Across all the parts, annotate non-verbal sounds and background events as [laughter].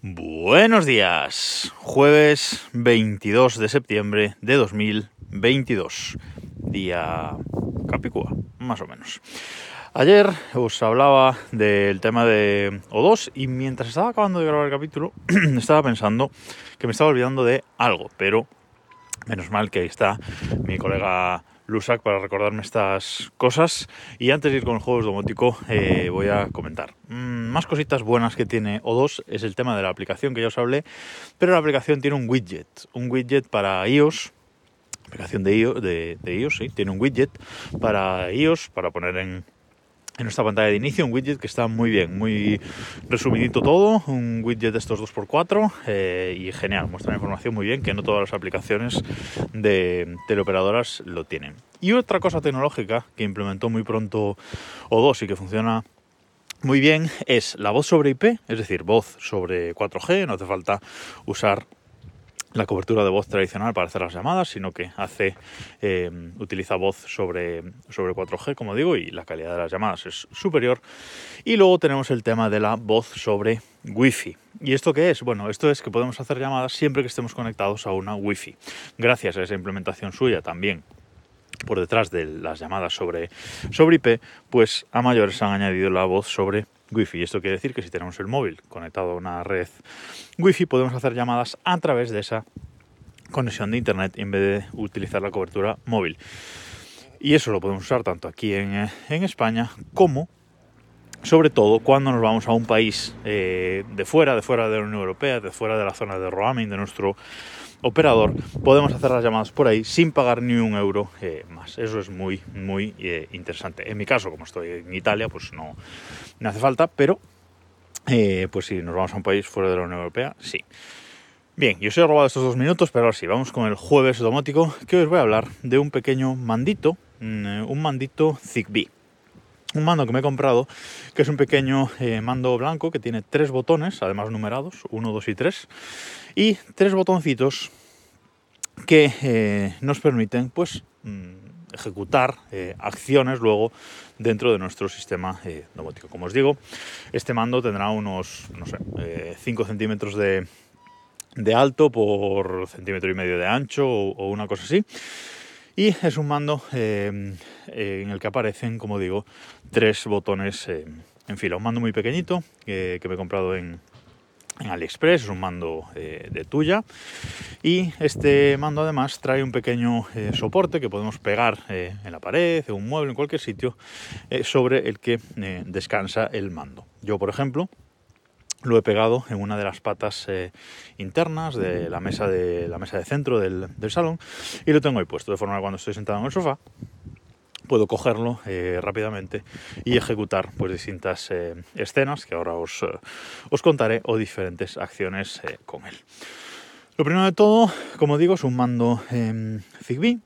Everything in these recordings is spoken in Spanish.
Buenos días, jueves 22 de septiembre de 2022, día Capicúa, más o menos. Ayer os hablaba del tema de O2 y mientras estaba acabando de grabar el capítulo [clears throat] estaba pensando que me estaba olvidando de algo, pero menos mal que ahí está mi colega Lusac para recordarme estas cosas. Y antes de ir con el juego domótico, eh, voy a comentar. Mm, más cositas buenas que tiene O2 es el tema de la aplicación que ya os hablé, pero la aplicación tiene un widget, un widget para iOS. Aplicación de iOS, de, de iOS, sí, tiene un widget para iOS, para poner en, en nuestra pantalla de inicio un widget que está muy bien, muy resumidito todo, un widget de estos 2x4 eh, y genial, muestra la información muy bien que no todas las aplicaciones de teleoperadoras lo tienen. Y otra cosa tecnológica que implementó muy pronto O2 y que funciona muy bien es la voz sobre IP, es decir, voz sobre 4G, no hace falta usar la cobertura de voz tradicional para hacer las llamadas, sino que hace eh, utiliza voz sobre, sobre 4G, como digo, y la calidad de las llamadas es superior. Y luego tenemos el tema de la voz sobre Wi-Fi. ¿Y esto qué es? Bueno, esto es que podemos hacer llamadas siempre que estemos conectados a una Wi-Fi. Gracias a esa implementación suya también por detrás de las llamadas sobre, sobre IP, pues a mayores han añadido la voz sobre Wi-Fi. Esto quiere decir que si tenemos el móvil conectado a una red Wi-Fi podemos hacer llamadas a través de esa conexión de Internet en vez de utilizar la cobertura móvil. Y eso lo podemos usar tanto aquí en, eh, en España como sobre todo cuando nos vamos a un país eh, de fuera, de fuera de la Unión Europea, de fuera de la zona de roaming de nuestro operador, podemos hacer las llamadas por ahí sin pagar ni un euro eh, más. Eso es muy, muy eh, interesante. En mi caso, como estoy en Italia, pues no, no hace falta, pero pues si nos vamos a un país fuera de la Unión Europea, sí. Bien, yo os he robado estos dos minutos, pero ahora sí, vamos con el jueves domótico, que os voy a hablar de un pequeño mandito, un mandito Zigbee un mando que me he comprado, que es un pequeño eh, mando blanco que tiene tres botones, además numerados, 1, 2 y 3, y tres botoncitos que eh, nos permiten pues mm, ejecutar eh, acciones luego dentro de nuestro sistema domótico. Como os digo, este mando tendrá unos, no sé, 5 centímetros de, de, alto por centímetro y medio de ancho o, o una cosa así. Y es un mando eh, eh, en el que aparecen, como digo, tres botones eh, en fila. Un mando muy pequeñito que, me he comprado en, AliExpress, es un mando de tuya. Y este mando además trae un pequeño soporte que podemos pegar en la pared, en un mueble, en cualquier sitio, sobre el que descansa el mando. Yo, por ejemplo, lo he pegado en una de las patas eh, internas de la mesa de la mesa de centro del, salón y lo tengo ahí puesto de forma que cuando estoy sentado en el sofá puedo cogerlo eh, rápidamente y ejecutar pues distintas eh, escenas que ahora os, os, contaré o diferentes acciones con él. Lo primero de todo, como digo, es un mando Zigbee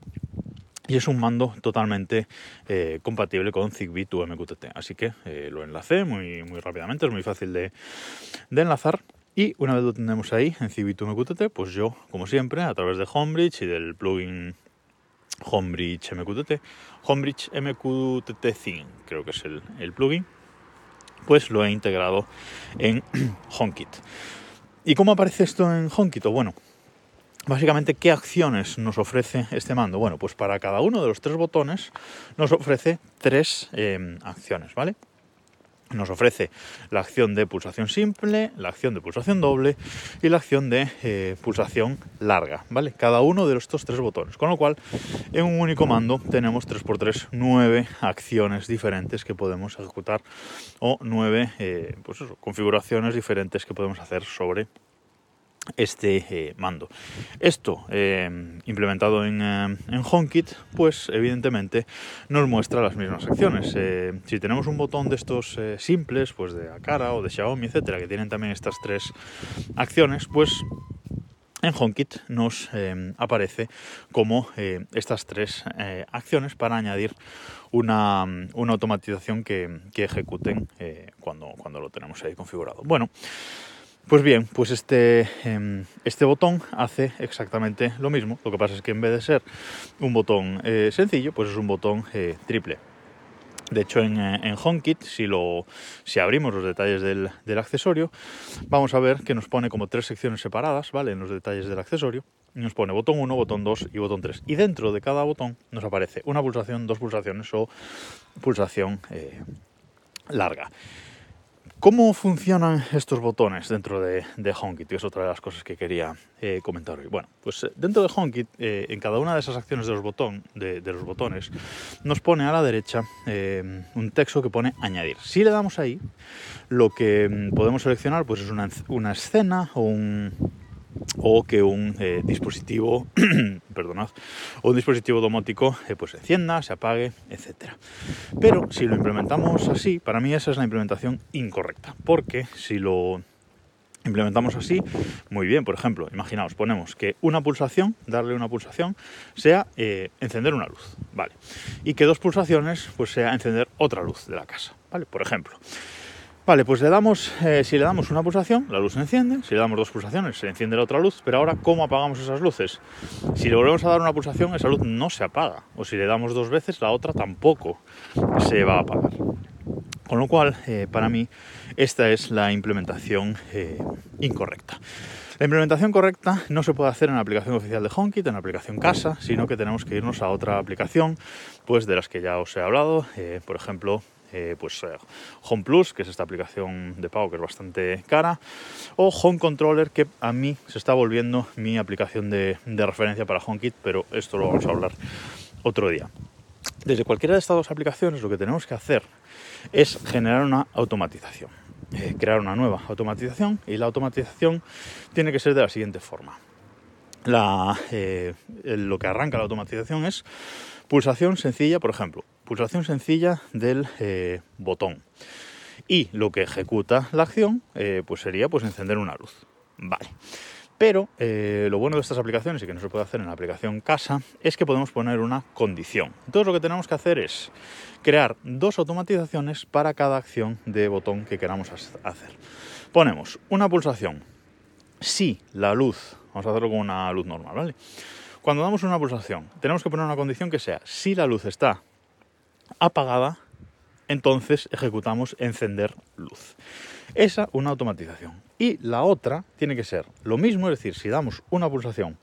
y es un mando totalmente eh, compatible con Zigbee to MQTT. Así que eh, lo enlacé muy, muy rápidamente, es muy fácil de, enlazar. Y una vez lo tenemos ahí en Zigbee to MQTT, pues yo, como siempre, a través de Homebridge y del plugin Homebridge MQTT, Homebridge MQTT Theme, creo que es el, el plugin, pues lo he integrado en [clears throat] HomeKit. ¿Y cómo aparece esto en HomeKit? Bueno, Básicamente, ¿qué acciones nos ofrece este mando? Bueno, pues para cada uno de los tres botones nos ofrece tres em, acciones, ¿vale? Nos ofrece la acción de pulsación simple, la acción de pulsación doble y la acción de eh, pulsación larga, ¿vale? Cada uno de estos tres botones. Con lo cual, en un único mando tenemos 3x3 nueve acciones diferentes que podemos ejecutar o nueve eh, pues configuraciones diferentes que podemos hacer sobre este eh, mando. Esto eh, implementado en, eh, en, HomeKit, pues evidentemente nos muestra las mismas acciones. si tenemos un botón de estos simples, pues de Akara o de Xiaomi, etcétera, que tienen también estas tres acciones, pues en HomeKit nos aparece como estas tres acciones para añadir una, una automatización que, que ejecuten cuando, cuando lo tenemos ahí configurado. Bueno, pues bien, pues este, em, este botón hace exactamente lo mismo. Lo que pasa es que en vez de ser un botón eh, sencillo, pues es un botón eh, triple. De hecho, en, en HomeKit, si, lo, si abrimos los detalles del, del, accesorio, vamos a ver que nos pone como tres secciones separadas, ¿vale? En los detalles del accesorio. Nos pone botón 1, botón 2 y botón 3. Y dentro de cada botón nos aparece una pulsación, dos pulsaciones o pulsación eh, larga. ¿Cómo funcionan estos botones dentro de, de, HomeKit? Es otra de las cosas que quería eh, comentar hoy. Bueno, pues eh, dentro de HomeKit, eh, en cada una de esas acciones de los, botón, de los botones, nos pone a la derecha eh, un texto que pone añadir. Si le damos ahí, lo que mm, podemos seleccionar pues, es una, una escena o un, o que un eh, dispositivo, [clears throat] perdonad, o un dispositivo domótico eh, pues encienda, se apague, etc. Pero si lo implementamos así, para mí esa es la implementación incorrecta, porque si lo implementamos así, muy bien, por ejemplo, imaginaos, ponemos que una pulsación, darle una pulsación, sea eh, encender una luz, ¿vale? Y que dos pulsaciones, pues sea encender otra luz de la casa, ¿vale? Por ejemplo. Vale, pues le damos, eh, si le damos una pulsación, la luz se enciende, si le damos dos pulsaciones, se enciende la otra luz, pero ahora, ¿cómo apagamos esas luces? Si le volvemos a dar una pulsación, esa luz no se apaga, o si le damos dos veces, la otra tampoco se va a apagar. Con lo cual, eh, para mí, esta es la implementación eh, incorrecta. La implementación correcta no se puede hacer en la aplicación oficial de HomeKit, en la aplicación casa, sino que tenemos que irnos a otra aplicación, pues de las que ya os he hablado, por ejemplo, eh, pues eh, Home Plus, que es esta aplicación de pago que es bastante cara, o Home Controller, que a mí se está volviendo mi aplicación de, referencia para HomeKit, pero esto lo vamos a hablar otro día. Desde cualquiera de estas dos aplicaciones lo que tenemos que hacer es generar una automatización, eh, crear una nueva automatización y la automatización tiene que ser de la siguiente forma. Lo que arranca la automatización es pulsación sencilla, por ejemplo, pulsación sencilla del eh, botón. Y lo que ejecuta la acción eh, pues sería pues encender una luz. Vale. Pero eh, lo bueno de estas aplicaciones y que no se puede hacer en la aplicación casa es que podemos poner una condición. Entonces lo que tenemos que hacer es crear dos automatizaciones para cada acción de botón que queramos hacer. Ponemos una pulsación si la luz, vamos a hacerlo con una luz normal, ¿vale? Cuando damos una pulsación, tenemos que poner una condición que sea si la luz está apagada, entonces ejecutamos encender luz. Esa una automatización. Y la otra tiene que ser lo mismo, es decir, si damos una pulsación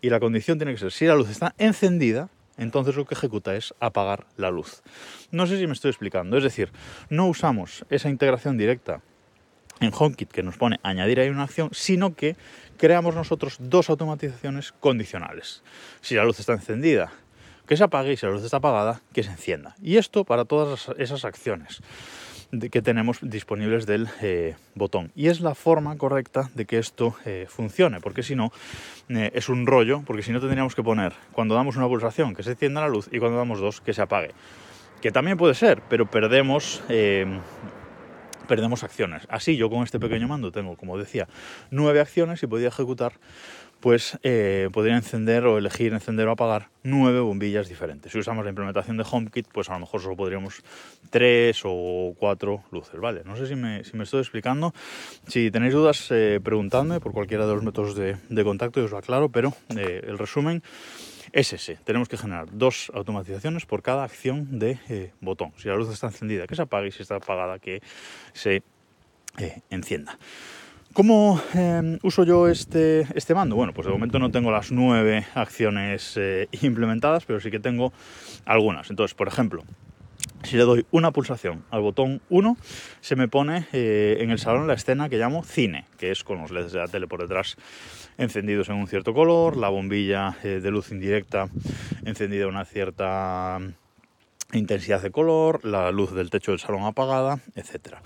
y la condición tiene que ser si la luz está encendida, entonces lo que ejecuta es apagar la luz. No sé si me estoy explicando, es decir, no usamos esa integración directa en HomeKit que nos pone añadir ahí una acción, sino que creamos nosotros dos automatizaciones condicionales. Si la luz está encendida, que se apague y si la luz está apagada, que se encienda. Y esto para todas esas acciones que tenemos disponibles del eh, botón. Y es la forma correcta de que esto eh, funcione, porque si no eh, es un rollo, porque si no tendríamos que poner cuando damos una pulsación que se encienda la luz y cuando damos dos que se apague. Que también puede ser, pero perdemos perdemos acciones. Así yo con este pequeño mando tengo, como decía, nueve acciones y podría ejecutar, pues eh, podría encender o elegir encender o apagar nueve bombillas diferentes. Si usamos la implementación de HomeKit, pues a lo mejor solo podríamos tres o cuatro luces, ¿vale? No sé si me, si me estoy explicando. Si tenéis dudas, eh, preguntadme por cualquiera de los métodos de, de contacto y os lo aclaro, pero eh, el resumen es ese. Tenemos que generar dos automatizaciones por cada acción de eh, botón. Si la luz está encendida, que se apague y si está apagada, que se eh, encienda. ¿Cómo eh, uso yo este, este mando? Bueno, pues de momento no tengo las nueve acciones eh, implementadas, pero sí que tengo algunas. Entonces, por ejemplo, si le doy una pulsación al botón 1, se me pone en el salón la escena que llamo cine, que es con los LEDs de la tele por detrás encendidos en un cierto color, la bombilla eh, de luz indirecta encendida a una cierta intensidad de color, la luz del techo del salón apagada, etc.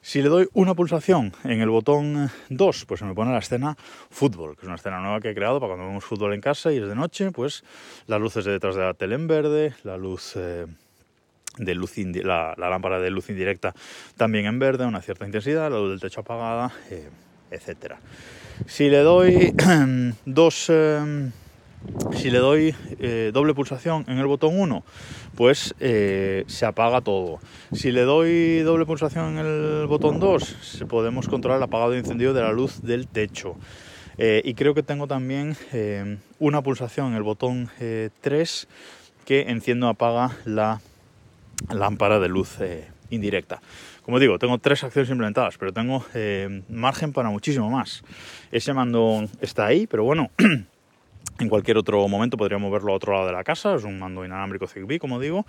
Si le doy una pulsación en el botón 2, pues se me pone la escena fútbol, que es una escena nueva que he creado para cuando vemos fútbol en casa y es de noche, pues las luces de detrás de la tele en verde, la luz... Eh, de luz la, lámpara de luz indirecta también en verde, a una cierta intensidad, la luz del techo apagada, eh, etc. Si le doy [clears throat] dos, eh, si le doy eh, doble pulsación en el botón 1, pues eh, se apaga todo. Si le doy doble pulsación en el botón 2, podemos controlar el apagado y encendido de la luz del techo. Y creo que tengo también una pulsación en el botón 3 que enciendo apaga la lámpara de luz indirecta. Como digo, tengo tres acciones implementadas, pero tengo eh, margen para muchísimo más. Ese mando está ahí, pero bueno, [clears throat] en cualquier otro momento podríamos verlo a otro lado de la casa, es un mando inalámbrico Zigbee, como digo,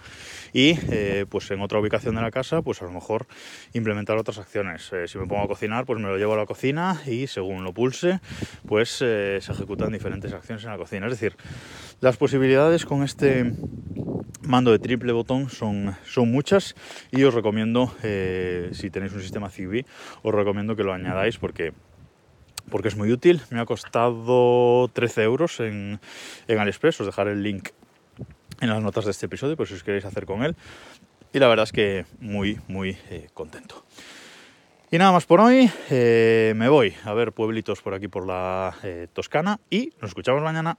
y eh, pues en otra ubicación de la casa, pues a lo mejor implementar otras acciones. si me pongo a cocinar, pues me lo llevo a la cocina y según lo pulse, pues se ejecutan diferentes acciones en la cocina. Es decir, las posibilidades con este mando de triple botón son, son muchas y os recomiendo, eh, si tenéis un sistema Zigbee, os recomiendo que lo añadáis porque porque es muy útil. Me ha costado 13 euros en, en AliExpress. Os dejaré el link en las notas de este episodio, por si os queréis hacer con él. Y la verdad es que muy, muy eh, contento. Y nada más por hoy. Eh, me voy a ver pueblitos por aquí por la Toscana y nos escuchamos mañana.